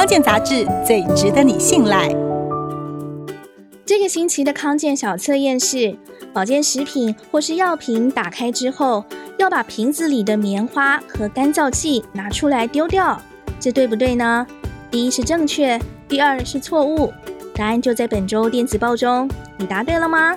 康健杂志最值得你信赖。这个星期的康健小测验是保健食品或是药品打开之后要把瓶子里的棉花和干燥剂拿出来丢掉这对不对呢？第一是正确第二是错误答案就在本周电子报中你答对了吗？